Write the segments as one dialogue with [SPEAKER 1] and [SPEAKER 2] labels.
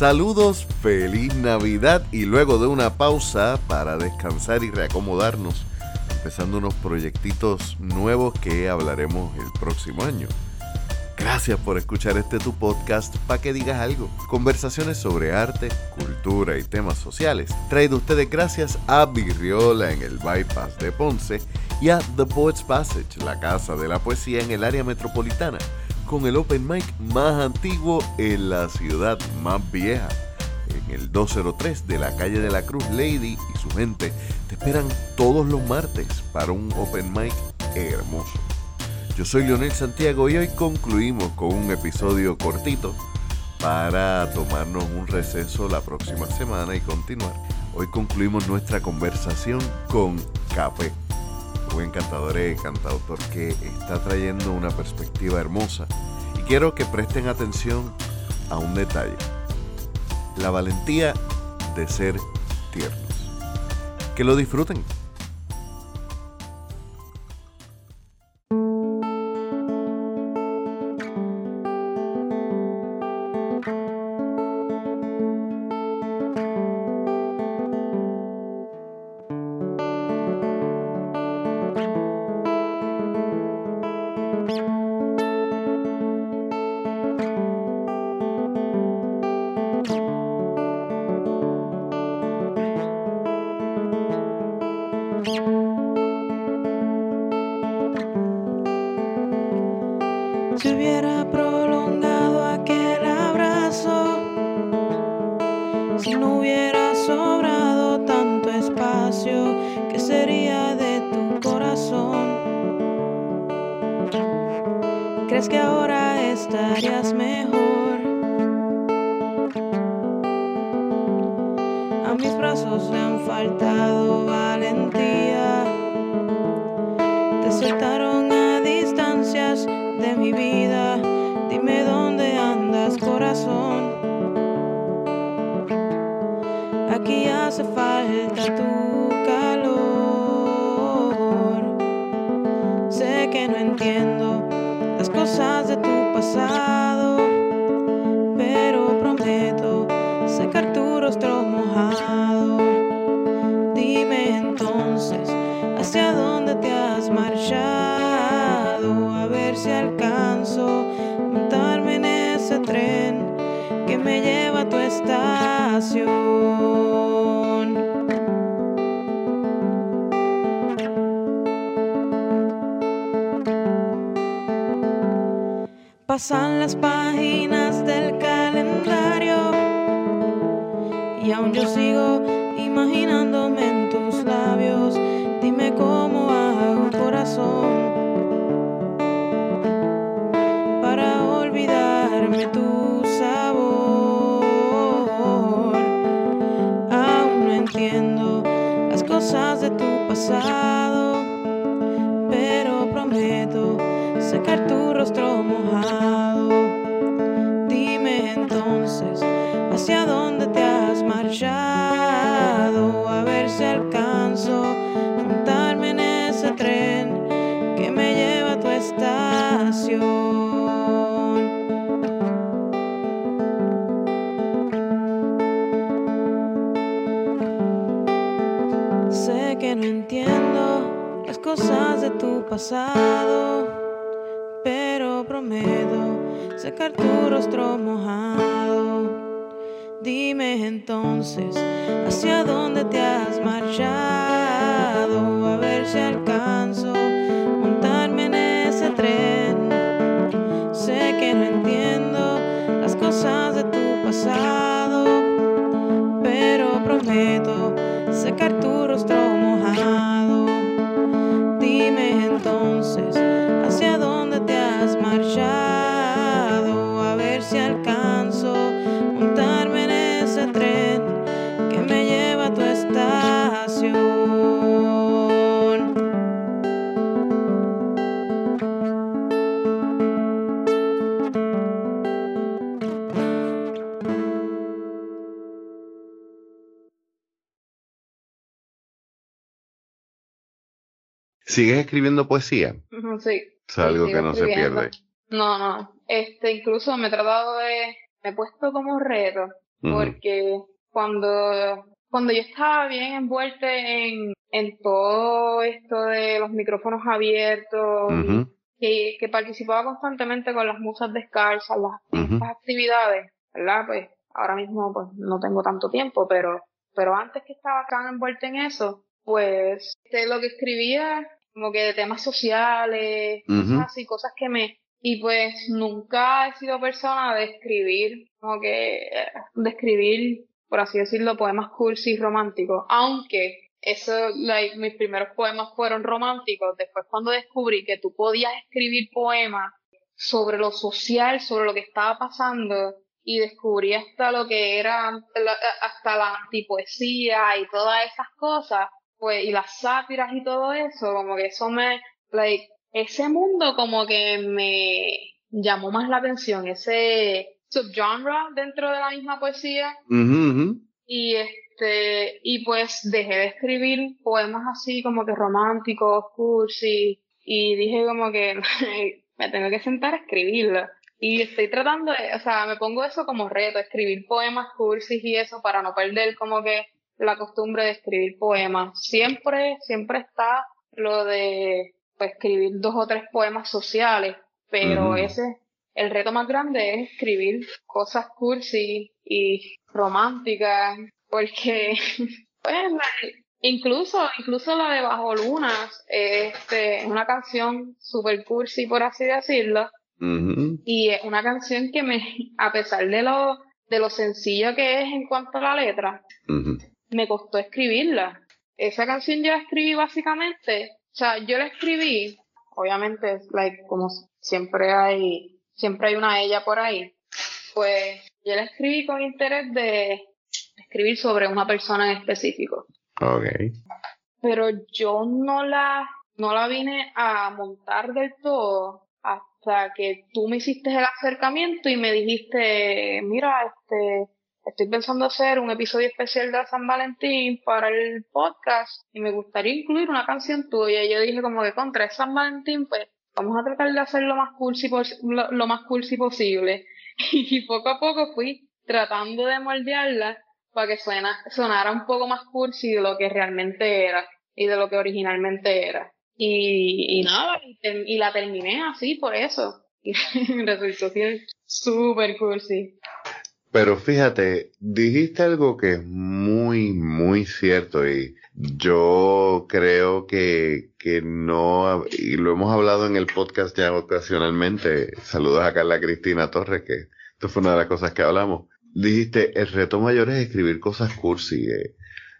[SPEAKER 1] Saludos, feliz Navidad y luego de una pausa para descansar y reacomodarnos, empezando unos proyectitos nuevos que hablaremos el próximo año. Gracias por escuchar este tu podcast para que digas algo. Conversaciones sobre arte, cultura y temas sociales. Traído ustedes gracias a Virriola en el Bypass de Ponce y a The Poets Passage, la casa de la poesía en el área metropolitana, con el open mic más antiguo en la ciudad más vieja. En el 203 de la calle de la Cruz, Lady y su gente te esperan todos los martes para un open mic hermoso. Yo soy Leonel Santiago y hoy concluimos con un episodio cortito para tomarnos un receso la próxima semana y continuar. Hoy concluimos nuestra conversación con Capé, un encantador y cantautor que está trayendo una perspectiva hermosa. Y quiero que presten atención a un detalle. La valentía de ser tiernos. Que lo disfruten.
[SPEAKER 2] ¿Crees que ahora estarías tu Pasan las páginas del calendario y aún yo sigo imaginándome en tus labios. Dime cómo hago corazón cosas de tu pasado, pero prometo secar tu rostro mojado. Dime entonces hacia dónde te has marchado, a ver si alcanzo montarme en ese tren. Sé que no entiendo las cosas de tu pasado, pero prometo secar tu rostro mojado.
[SPEAKER 1] Escribiendo poesía?
[SPEAKER 3] Sí.
[SPEAKER 1] Es algo
[SPEAKER 3] Sí,
[SPEAKER 1] que no se pierde.
[SPEAKER 3] No, no. Este, incluso me he tratado de, me he puesto como reto porque cuando, cuando yo estaba bien envuelta en, en todo esto de los micrófonos abiertos, que, que participaba constantemente con las musas descalzas, las, actividades, ¿verdad? Pues ahora mismo pues no tengo tanto tiempo, pero, pero antes que estaba tan envuelta en eso, pues este, lo que escribía como que de temas sociales, cosas así, cosas que me... Y pues nunca he sido persona de escribir, como que de escribir, por así decirlo, poemas cursi románticos, aunque eso, like, mis primeros poemas fueron románticos. Después cuando descubrí que tú podías escribir poemas sobre lo social, sobre lo que estaba pasando, y descubrí hasta lo que era, hasta la antipoesía y todas esas cosas, pues, y las sátiras y todo eso, como que eso me, like, ese mundo como que me llamó más la atención, ese subgenre dentro de la misma poesía. Y este, y pues dejé de escribir poemas así como que románticos, cursi, y dije como que me tengo que sentar a escribirlo. Y estoy tratando de, o sea, me pongo eso como reto, escribir poemas cursis y eso para no perder como que la costumbre de escribir poemas. Siempre, siempre está lo de pues, escribir dos o tres poemas sociales, pero ese, el reto más grande es escribir cosas cursi y románticas, porque, pues, incluso, incluso la de Bajo Lunas, este, es una canción super cursi, por así decirlo, y es una canción que me, a pesar de lo, de lo sencillo que es en cuanto a la letra, me costó escribirla. Esa canción yo la escribí básicamente, o sea, yo la escribí, obviamente, like, como siempre hay, siempre hay una ella por ahí, pues yo la escribí con interés de escribir sobre una persona en específico.
[SPEAKER 1] Okay.
[SPEAKER 3] Pero yo no la, no la vine a montar del todo hasta que tú me hiciste el acercamiento y me dijiste, mira, este, estoy pensando hacer un episodio especial de San Valentín para el podcast y me gustaría incluir una canción tuya. Y yo dije como que contra San Valentín, pues vamos a tratar de hacer lo más cursi, lo, lo más cursi posible. Y poco a poco fui tratando de moldearla para que suena, sonara un poco más cursi de lo que realmente era y de lo que originalmente era. Y, nada, y, la terminé así por eso. Y resultó súper cursi.
[SPEAKER 1] Pero fíjate, dijiste algo que es muy, muy cierto y yo creo que, que no, y lo hemos hablado en el podcast ya ocasionalmente, saludos a Carla Cristina Torres, que esto fue una de las cosas que hablamos. Dijiste, el reto mayor es escribir cosas cursi. Eh.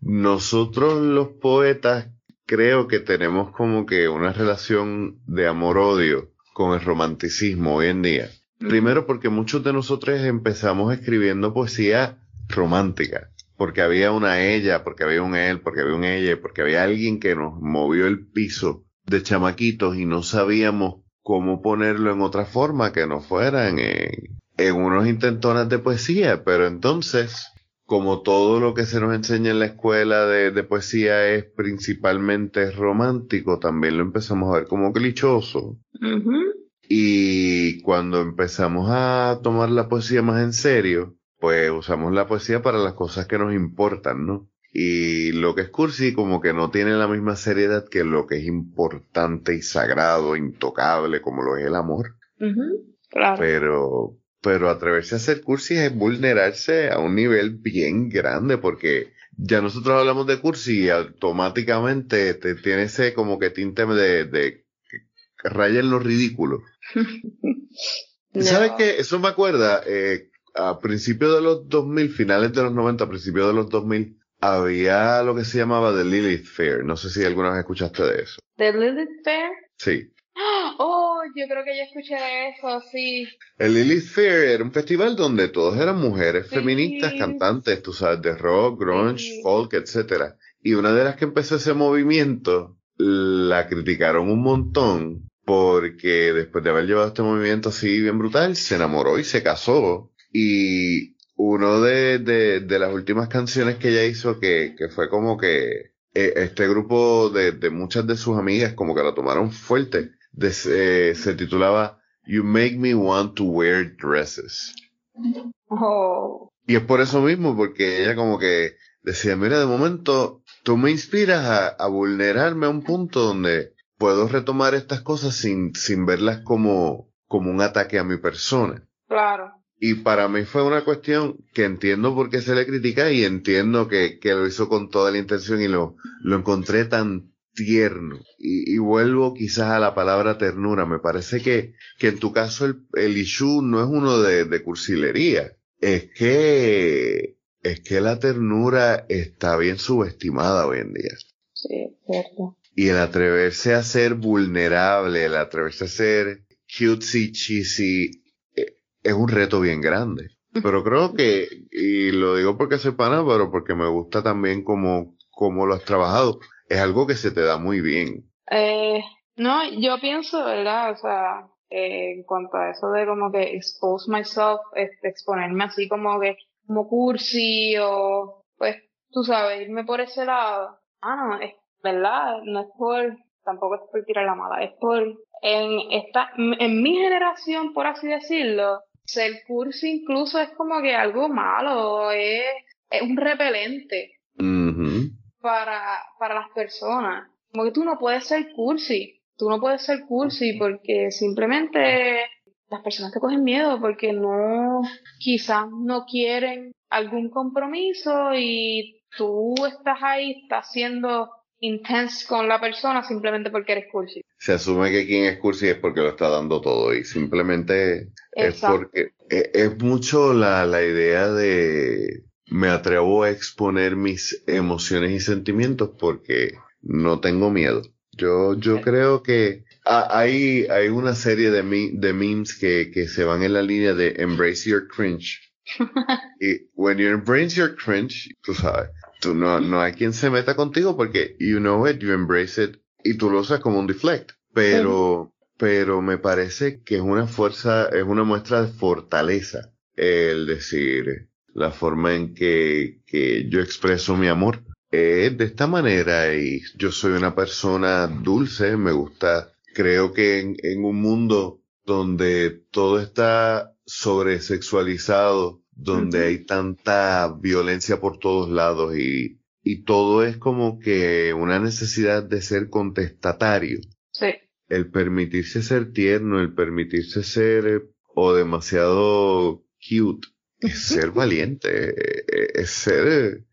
[SPEAKER 1] Nosotros los poetas creo que tenemos como que una relación de amor-odio con el romanticismo hoy en día. Primero porque muchos de nosotros empezamos escribiendo poesía romántica, porque había una ella, porque había un él, porque había un ella, porque había alguien que nos movió el piso de chamaquitos y no sabíamos cómo ponerlo en otra forma que no fueran en, en unos intentones de poesía, pero entonces, como todo lo que se nos enseña en la escuela de, de poesía es principalmente romántico, también lo empezamos a ver como clichoso. Y cuando empezamos a tomar la poesía más en serio, pues usamos la poesía para las cosas que nos importan, ¿no? Y lo que es cursi como que no tiene la misma seriedad que lo que es importante y sagrado, intocable, como lo es el amor.
[SPEAKER 3] claro.
[SPEAKER 1] Pero, pero atreverse a hacer cursi es vulnerarse a un nivel bien grande porque ya nosotros hablamos de cursi y automáticamente te tiene ese como que tinte de, de raya en lo ridículo. ¿Sabes qué? Eso me acuerda, eh, a principios de los 2000, finales de los 90, a principios de los 2000, había lo que se llamaba The Lilith Fair. No sé si alguna vez escuchaste de eso.
[SPEAKER 3] ¿The Lilith Fair?
[SPEAKER 1] Sí.
[SPEAKER 3] Oh, yo creo que ya escuché de eso, sí.
[SPEAKER 1] El Lilith Fair era un festival donde todos eran mujeres feministas, cantantes, tú sabes, de rock, grunge, folk, etcétera. Y una de las que empezó ese movimiento la criticaron un montón porque después de haber llevado este movimiento así bien brutal, se enamoró y se casó. Y uno de, de, las últimas canciones que ella hizo, que, que fue como que eh, este grupo de, de, muchas de sus amigas como que la tomaron fuerte, eh, se titulaba You Make Me Want to Wear Dresses.
[SPEAKER 3] Oh.
[SPEAKER 1] Y es por eso mismo, porque ella como que decía, mira, de momento tú me inspiras a, a vulnerarme a un punto donde puedo retomar estas cosas sin, sin verlas como, como un ataque a mi persona.
[SPEAKER 3] Claro.
[SPEAKER 1] Y para mí fue una cuestión que entiendo por qué se le critica y entiendo que, que lo hizo con toda la intención y lo, lo encontré tan tierno. Y, y, vuelvo quizás a la palabra ternura. Me parece que, que en tu caso el, el issue no es uno de, de cursilería. Es que, es que la ternura está bien subestimada hoy en día.
[SPEAKER 3] Sí, cierto.
[SPEAKER 1] Y el atreverse a ser vulnerable, el atreverse a ser cutesy, cheesy, es un reto bien grande. Pero creo que, y lo digo porque soy pana, pero porque me gusta también cómo, cómo lo has trabajado, es algo que se te da muy bien.
[SPEAKER 3] Eh, no, yo pienso, ¿verdad? O sea, eh, en cuanto a eso de como que expose myself, este, exponerme así como que, como cursi o, pues, tú sabes, irme por ese lado. Ah, no, es verdad, no es por, tampoco es por tirar la mala, es por, en esta, en mi generación, por así decirlo, ser cursi incluso es como que algo malo, es, es un repelente para, para las personas. Como que tú no puedes ser cursi, tú no puedes ser cursi porque simplemente las personas te cogen miedo porque no, quizás no quieren algún compromiso y tú estás ahí, estás siendo intense con la persona simplemente porque eres cursi.
[SPEAKER 1] Se asume que quien es cursi es porque lo está dando todo y simplemente es porque e, es, mucho la, la idea de me atrevo a exponer mis emociones y sentimientos porque no tengo miedo. Yo, yo creo que hay, hay una serie de, de memes que, que se van en la línea de embrace your cringe. y when you embrace your cringe, tú sabes, tú no, no hay quien se meta contigo porque you know it, you embrace it y tú lo usas como un deflect. Pero, pero me parece que es una fuerza, es una muestra de fortaleza el decir la forma en que, que yo expreso mi amor es de esta manera y yo soy una persona dulce, me gusta, creo que en, en un mundo donde todo está sobresexualizado, donde hay tanta violencia por todos lados y, y todo es como que una necesidad de ser contestatario.
[SPEAKER 3] Sí.
[SPEAKER 1] El permitirse ser tierno, el permitirse ser o demasiado cute, es ser valiente, es ser,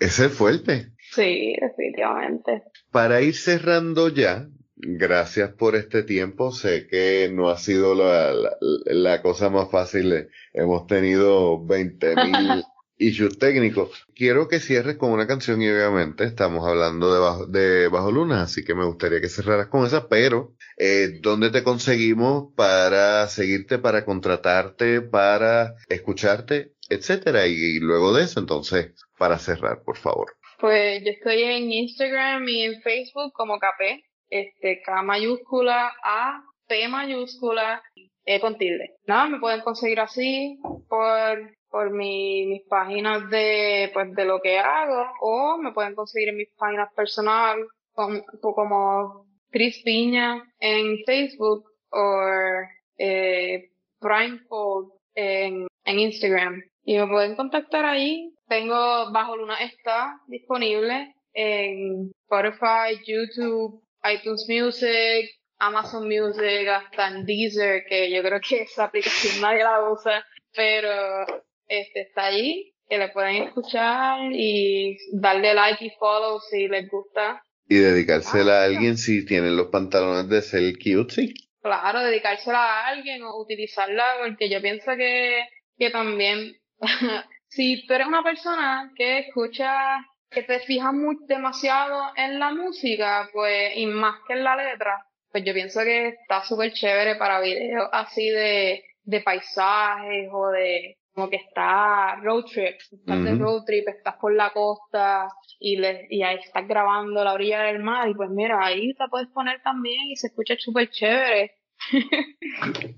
[SPEAKER 1] es ser fuerte.
[SPEAKER 3] Sí, definitivamente.
[SPEAKER 1] Para ir cerrando ya, Gracias por este tiempo. Sé que no ha sido la, la, cosa más fácil. Hemos tenido 20 mil issues técnicos. Quiero que cierres con una canción y obviamente estamos hablando de Bajo, de Bajo Luna, así que me gustaría que cerraras con esa, pero eh, ¿dónde te conseguimos para seguirte, para contratarte, para escucharte, etcétera? Y, y luego de eso, entonces, para cerrar, por favor.
[SPEAKER 3] Pues yo estoy en Instagram y en Facebook como Capé este, K mayúscula, A, P mayúscula, E con tilde. Nada, me pueden conseguir así por, por mi, mis páginas de, pues, de lo que hago, o me pueden conseguir en mis páginas personales, como, como Chris Piña en Facebook, o eh, Prime en, en Instagram. Y me pueden contactar ahí. Tengo Bajo Luna está disponible en Spotify, YouTube, iTunes Music, Amazon Music, hasta en Deezer, que yo creo que esa aplicación nadie la usa, pero este está ahí, que le pueden escuchar y darle like y follow si les gusta.
[SPEAKER 1] Y dedicársela a alguien si tienen los pantalones de ser cute, sí.
[SPEAKER 3] Claro, dedicársela a alguien o utilizarla, porque yo pienso que, que también, si tú eres una persona que escucha que te fijas muy, demasiado en la música, pues, y más que en la letra, pues yo pienso que está súper chévere para videos así de, de paisajes o de como que está road trip, estás de road trip, estás por la costa y, le, y ahí estás grabando la orilla del mar y pues mira, ahí te puedes poner también y se escucha súper chévere.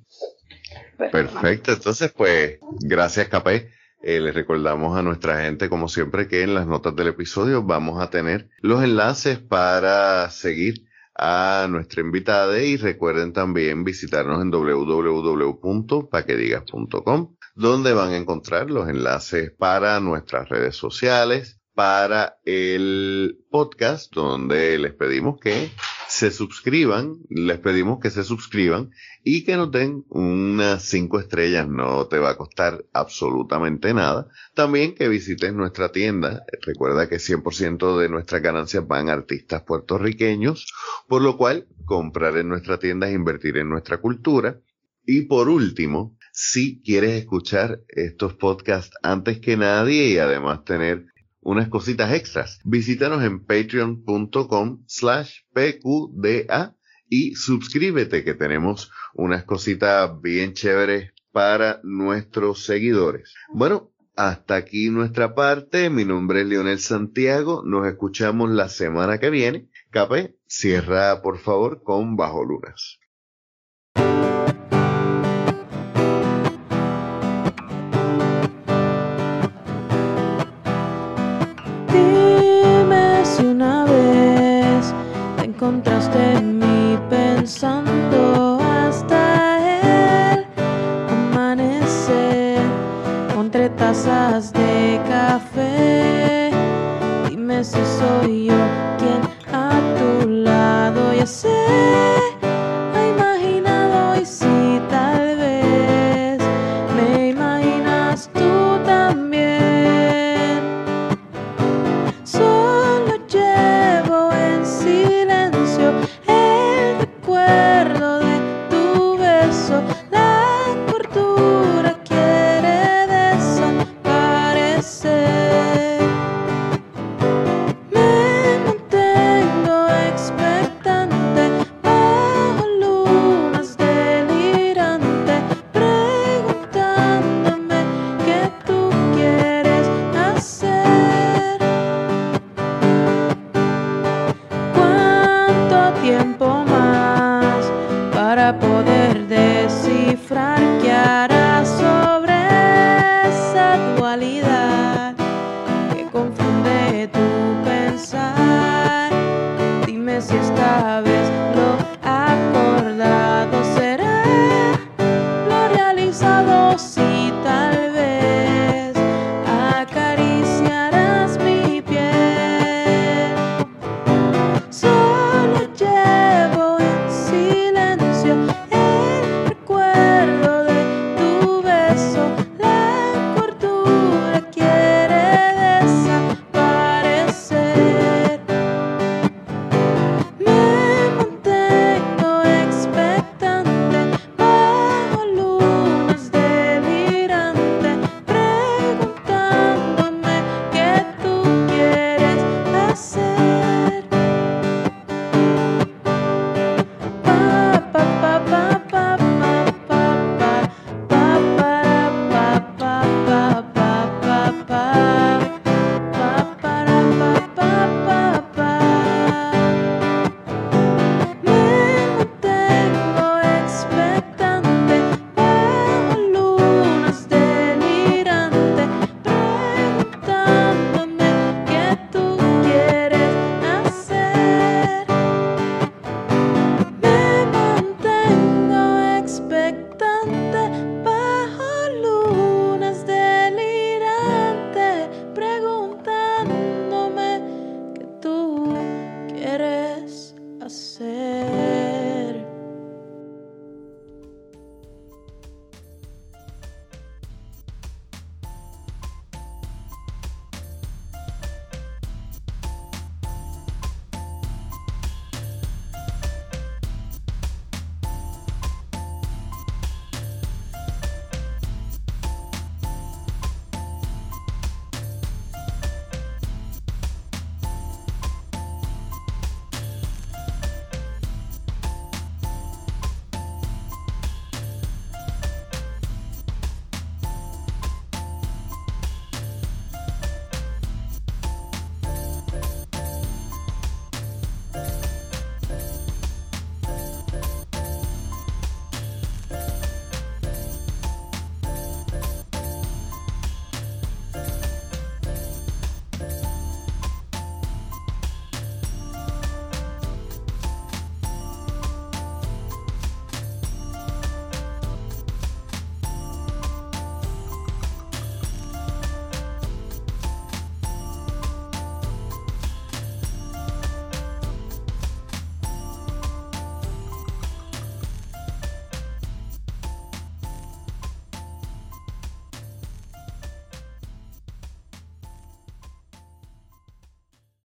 [SPEAKER 1] Perfecto, entonces pues gracias Capé eh, les recordamos a nuestra gente, como siempre, que en las notas del episodio vamos a tener los enlaces para seguir a nuestra invitada y recuerden también visitarnos en www.paquedigas.com donde van a encontrar los enlaces para nuestras redes sociales, para el podcast, donde les pedimos que se suscriban, les pedimos que se suscriban y que nos den unas cinco estrellas, no te va a costar absolutamente nada. También que visites nuestra tienda, recuerda que 100% de nuestras ganancias van a artistas puertorriqueños, por lo cual comprar en nuestra tienda es invertir en nuestra cultura. Y por último, si quieres escuchar estos podcasts antes que nadie y además tener unas cositas extras. Visítanos en patreon.com slash pqda y suscríbete que tenemos unas cositas bien chéveres para nuestros seguidores. Bueno, hasta aquí nuestra parte. Mi nombre es Leonel Santiago. Nos escuchamos la semana que viene. Capé, cierra por favor con Bajo Lunas.
[SPEAKER 2] Mí pensando hasta el amanecer entre tazas de café. Dime si soy yo quien a tu lado ya sé. Para poder.